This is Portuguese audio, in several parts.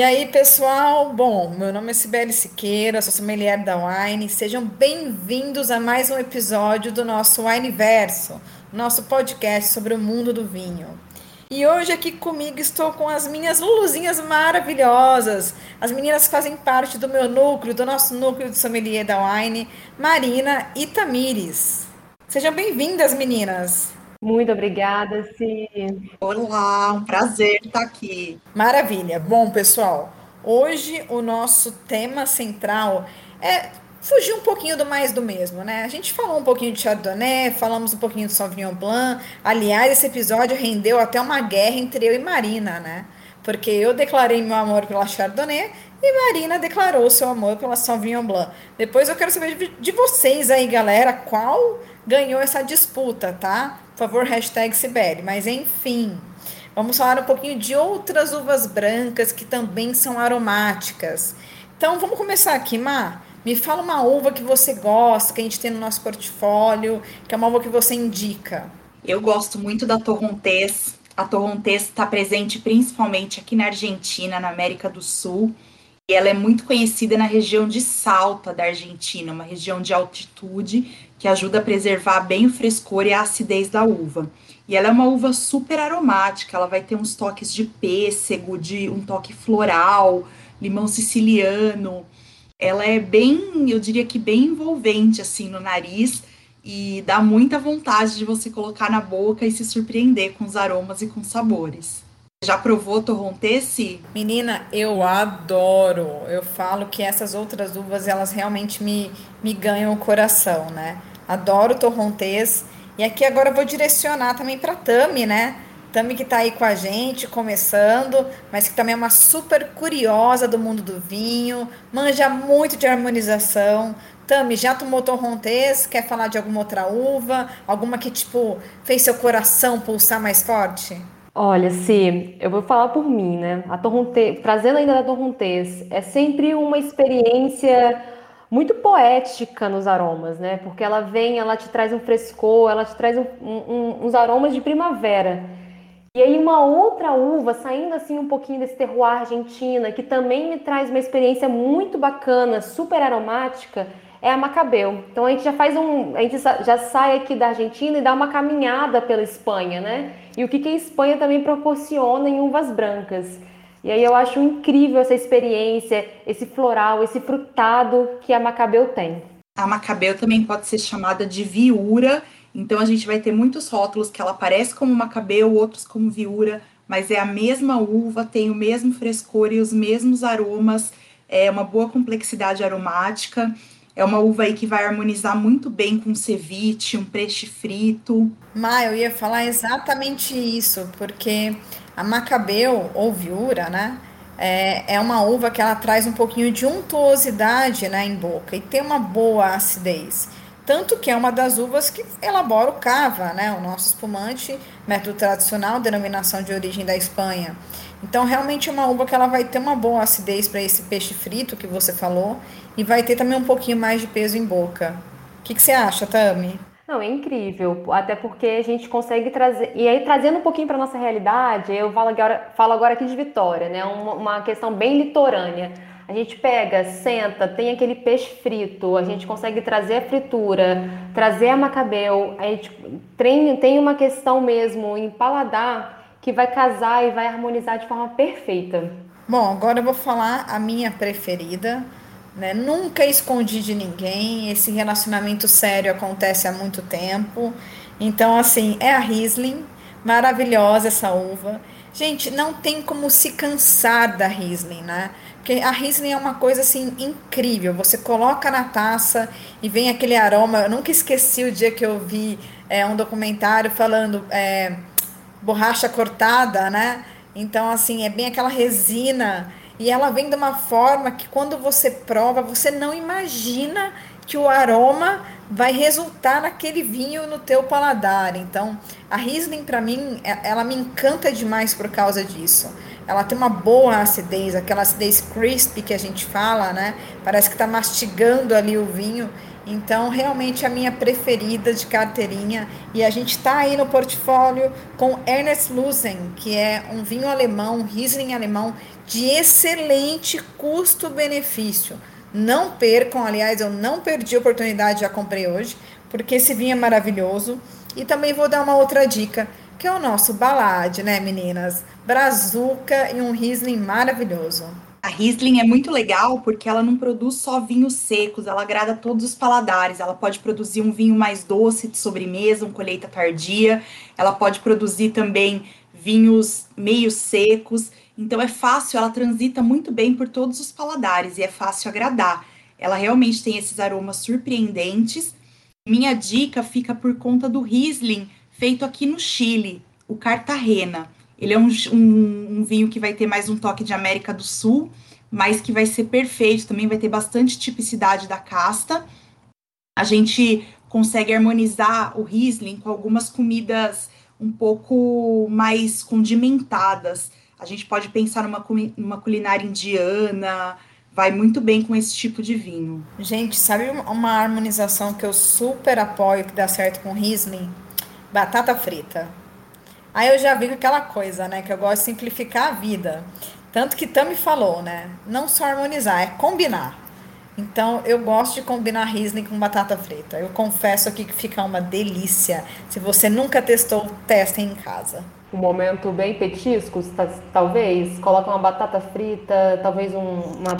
E aí, pessoal? Bom, meu nome é Sibeli Siqueira, sou sommelier da Wine. Sejam bem-vindos a mais um episódio do nosso Wineverso, nosso podcast sobre o mundo do vinho. E hoje aqui comigo estou com as minhas luluzinhas maravilhosas. As meninas fazem parte do meu núcleo, do nosso núcleo de sommelier da Wine, Marina e Tamires. Sejam bem-vindas, meninas. Muito obrigada, Sim. Olá, um prazer estar aqui. Maravilha. Bom, pessoal, hoje o nosso tema central é fugir um pouquinho do mais do mesmo, né? A gente falou um pouquinho de Chardonnay, falamos um pouquinho de Sauvignon Blanc. Aliás, esse episódio rendeu até uma guerra entre eu e Marina, né? Porque eu declarei meu amor pela Chardonnay e Marina declarou seu amor pela Sauvignon Blanc. Depois eu quero saber de vocês aí, galera, qual ganhou essa disputa, tá? Por favor, hashtag Sibeli. Mas enfim, vamos falar um pouquinho de outras uvas brancas que também são aromáticas. Então vamos começar aqui, Mar. Me fala uma uva que você gosta, que a gente tem no nosso portfólio, que é uma uva que você indica. Eu gosto muito da Torrontés. A Torrontés está presente principalmente aqui na Argentina, na América do Sul. E ela é muito conhecida na região de Salta da Argentina, uma região de altitude que ajuda a preservar bem o frescor e a acidez da uva. E ela é uma uva super aromática, ela vai ter uns toques de pêssego, de um toque floral, limão siciliano. Ela é bem, eu diria que bem envolvente assim no nariz e dá muita vontade de você colocar na boca e se surpreender com os aromas e com os sabores. Já provou torrontesse? Menina, eu adoro. Eu falo que essas outras uvas, elas realmente me, me ganham o coração, né? Adoro torrontês. E aqui agora eu vou direcionar também para Tami, né? Tami que está aí com a gente, começando, mas que também é uma super curiosa do mundo do vinho, manja muito de harmonização. Tami, já tomou torrontês? Quer falar de alguma outra uva? Alguma que, tipo, fez seu coração pulsar mais forte? Olha, se eu vou falar por mim, né? A torrontês, trazendo ainda da torrontês, é sempre uma experiência muito poética nos aromas, né? Porque ela vem, ela te traz um frescor, ela te traz um, um, uns aromas de primavera. E aí uma outra uva, saindo assim um pouquinho desse terroir argentina, que também me traz uma experiência muito bacana, super aromática, é a Macabeu. Então a gente já faz um, a gente já sai aqui da Argentina e dá uma caminhada pela Espanha, né? E o que, que a Espanha também proporciona em uvas brancas. E aí eu acho incrível essa experiência, esse floral, esse frutado que a Macabeu tem. A Macabeu também pode ser chamada de viura, então a gente vai ter muitos rótulos que ela parece como Macabeu, outros como viura, mas é a mesma uva, tem o mesmo frescor e os mesmos aromas, é uma boa complexidade aromática. É uma uva aí que vai harmonizar muito bem com ceviche, um peixe frito. Ma, eu ia falar exatamente isso, porque a Macabeu, ou Viura, né? É, é uma uva que ela traz um pouquinho de untuosidade né, em boca e tem uma boa acidez. Tanto que é uma das uvas que elabora o cava, né, o nosso espumante, método tradicional, denominação de origem da Espanha. Então, realmente é uma uva que ela vai ter uma boa acidez para esse peixe frito que você falou e vai ter também um pouquinho mais de peso em boca. O que, que você acha, Tami? Não, é incrível, até porque a gente consegue trazer. E aí, trazendo um pouquinho para nossa realidade, eu falo agora, falo agora aqui de Vitória, né? Uma, uma, questão bem litorânea. A gente pega, senta, tem aquele peixe frito, a gente consegue trazer a fritura, trazer a macabeu, a gente tem, tem uma questão mesmo em paladar que vai casar e vai harmonizar de forma perfeita. Bom, agora eu vou falar a minha preferida, né? Nunca escondi de ninguém. Esse relacionamento sério acontece há muito tempo. Então, assim, é a Riesling. Maravilhosa essa uva. Gente, não tem como se cansar da Riesling, né? Porque a Riesling é uma coisa assim incrível. Você coloca na taça e vem aquele aroma. Eu nunca esqueci o dia que eu vi é, um documentário falando é, borracha cortada, né? Então, assim, é bem aquela resina e ela vem de uma forma que quando você prova, você não imagina que o aroma vai resultar naquele vinho no teu paladar. Então, a Riesling para mim, é, ela me encanta demais por causa disso. Ela tem uma boa acidez, aquela acidez crispy que a gente fala, né? Parece que está mastigando ali o vinho. Então, realmente a minha preferida de carteirinha. E a gente está aí no portfólio com Ernest Lusen, que é um vinho alemão, Riesling alemão de excelente custo-benefício. Não percam, aliás, eu não perdi a oportunidade, já comprei hoje, porque esse vinho é maravilhoso. E também vou dar uma outra dica, que é o nosso balade, né, meninas? Brazuca e um Riesling maravilhoso. A Riesling é muito legal porque ela não produz só vinhos secos, ela agrada todos os paladares. Ela pode produzir um vinho mais doce de sobremesa, um colheita tardia. Ela pode produzir também vinhos meio secos. Então é fácil, ela transita muito bem por todos os paladares e é fácil agradar. Ela realmente tem esses aromas surpreendentes. Minha dica fica por conta do Riesling feito aqui no Chile, o Cartagena. Ele é um, um, um, vinho que vai ter mais um toque de América do Sul, mas que vai ser perfeito, também vai ter bastante tipicidade da casta. A gente consegue harmonizar o Riesling com algumas comidas um pouco mais condimentadas. A gente pode pensar numa, numa culinária indiana, vai muito bem com esse tipo de vinho. Gente, sabe uma harmonização que eu super apoio que dá certo com Riesling? Batata frita. Aí eu já vi aquela coisa, né? Que eu gosto de simplificar a vida. Tanto que Tami falou, né? Não só harmonizar, é combinar. Então, eu gosto de combinar Riesling com batata frita. Eu confesso aqui que fica uma delícia. Se você nunca testou, testem em casa. Um momento bem petiscos, talvez. Coloca uma batata frita, talvez um, uma,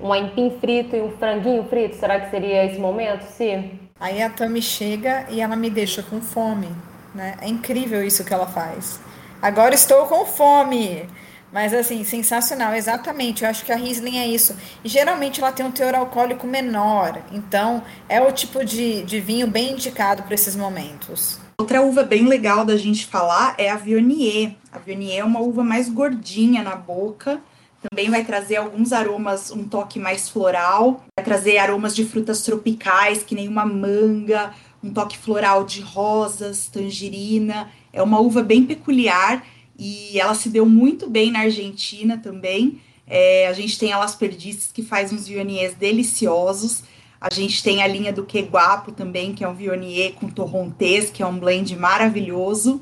um aipim frito e um franguinho frito. Será que seria esse momento, sim? Aí a Tami chega e ela me deixa com fome. Né? É incrível isso que ela faz. Agora estou com fome. Mas assim, sensacional, exatamente. Eu acho que a Riesling é isso. E geralmente ela tem um teor alcoólico menor. Então, é o tipo de, de vinho bem indicado para esses momentos. Outra uva bem legal da gente falar é a Viognier. A Viognier é uma uva mais gordinha na boca. Também vai trazer alguns aromas, um toque mais floral. Vai trazer aromas de frutas tropicais, que nem uma manga, um toque floral de rosas, tangerina. É uma uva bem peculiar e ela se deu muito bem na Argentina também. É, a gente tem a Las Perdices, que faz uns vioniers deliciosos. A gente tem a linha do Que Guapo também, que é um vionier com torrontés, que é um blend maravilhoso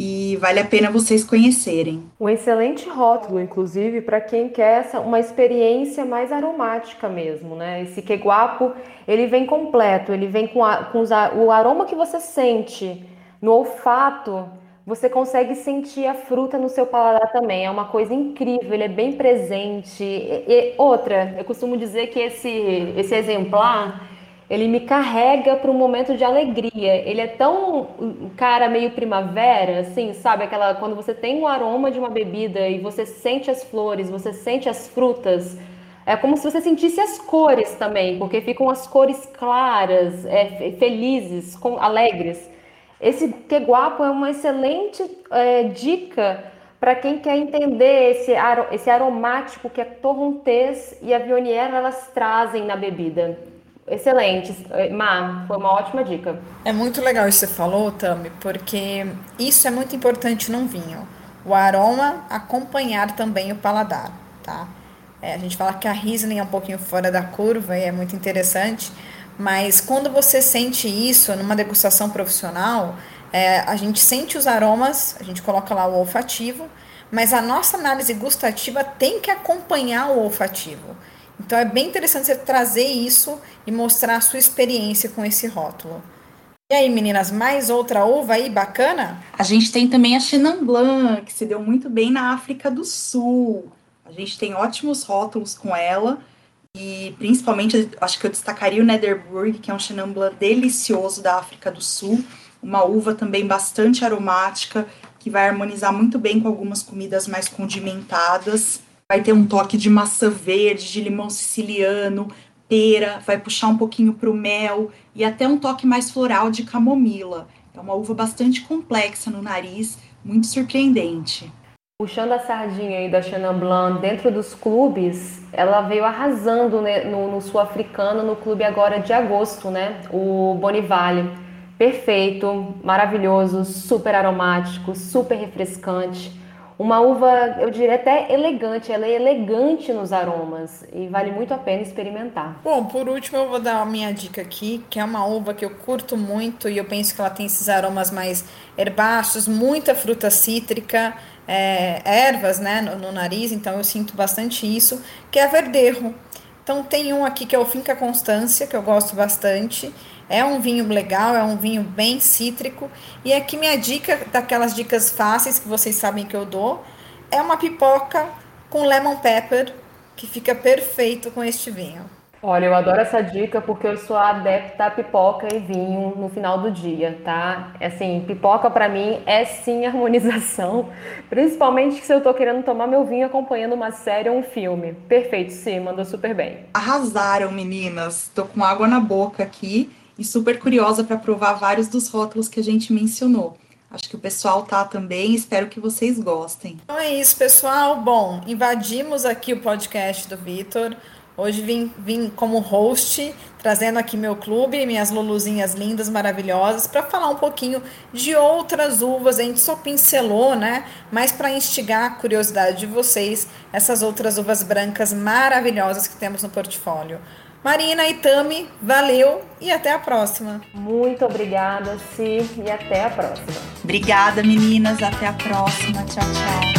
e vale a pena vocês conhecerem. Um excelente rótulo, inclusive, para quem quer essa, uma experiência mais aromática mesmo, né? Esse que guapo, ele vem completo, ele vem com, a, com os, o aroma que você sente no olfato, você consegue sentir a fruta no seu paladar também. É uma coisa incrível, ele é bem presente. E, e outra, eu costumo dizer que esse, esse exemplar ele me carrega para um momento de alegria. Ele é tão cara meio primavera, assim, sabe? Aquela quando você tem o aroma de uma bebida e você sente as flores, você sente as frutas. É como se você sentisse as cores também, porque ficam as cores claras, é, felizes, com, alegres. Esse que guapo é uma excelente é, dica para quem quer entender esse, esse aromático que a Torrontés e a Vionier elas trazem na bebida. Excelente, Má, foi uma ótima dica. É muito legal isso que você falou, Tami, porque isso é muito importante num vinho. O aroma acompanhar também o paladar, tá? É, a gente fala que a Riesling é um pouquinho fora da curva e é muito interessante, mas quando você sente isso numa degustação profissional, é, a gente sente os aromas, a gente coloca lá o olfativo, mas a nossa análise gustativa tem que acompanhar o olfativo. Então é bem interessante você trazer isso e mostrar a sua experiência com esse rótulo. E aí, meninas, mais outra uva aí bacana? A gente tem também a Chenin Blanc, que se deu muito bem na África do Sul. A gente tem ótimos rótulos com ela. E principalmente, acho que eu destacaria o Nederburg, que é um Chenin Blanc delicioso da África do Sul. Uma uva também bastante aromática, que vai harmonizar muito bem com algumas comidas mais condimentadas vai ter um toque de maçã verde, de limão siciliano, pera, vai puxar um pouquinho para o mel e até um toque mais floral de camomila. É uma uva bastante complexa no nariz, muito surpreendente. Puxando a sardinha aí da Chenin Blanc dentro dos clubes, ela veio arrasando né, no, no sul-africano, no clube agora de agosto, né? O Bonivale. Perfeito, maravilhoso, super aromático, super refrescante uma uva, eu diria até elegante, ela é elegante nos aromas e vale muito a pena experimentar. Bom, por último eu vou dar a minha dica aqui, que é uma uva que eu curto muito e eu penso que ela tem esses aromas mais herbáceos, muita fruta cítrica, é, ervas né, no, no, nariz, então eu sinto bastante isso, que é a Verdejo. Então tem um aqui que é o Finca Constância, que eu gosto bastante. É um vinho legal, é um vinho bem cítrico. E aqui minha dica, daquelas dicas fáceis que vocês sabem que eu dou, é uma pipoca com lemon pepper, que fica perfeito com este vinho. Olha, eu adoro essa dica porque eu sou adepta a pipoca e vinho no final do dia, tá? Assim, pipoca para mim é sim harmonização, principalmente se eu tô querendo tomar meu vinho acompanhando uma série ou um filme. Perfeito, sim, mandou super bem. Arrasaram, meninas. Tô com água na boca aqui e super curiosa para provar vários dos rótulos que a gente mencionou. Acho que o pessoal tá também, espero que vocês gostem. Então é isso, pessoal. Bom, invadimos aqui o podcast do Vitor. Hoje vim, vim como host, trazendo aqui meu clube, minhas luluzinhas lindas, maravilhosas, para falar um pouquinho de outras uvas. A gente só pincelou, né? Mas para instigar a curiosidade de vocês, essas outras uvas brancas maravilhosas que temos no portfólio. Marina e Tami, valeu e até a próxima. Muito obrigada, Si, e até a próxima. Obrigada, meninas. Até a próxima. Tchau, tchau.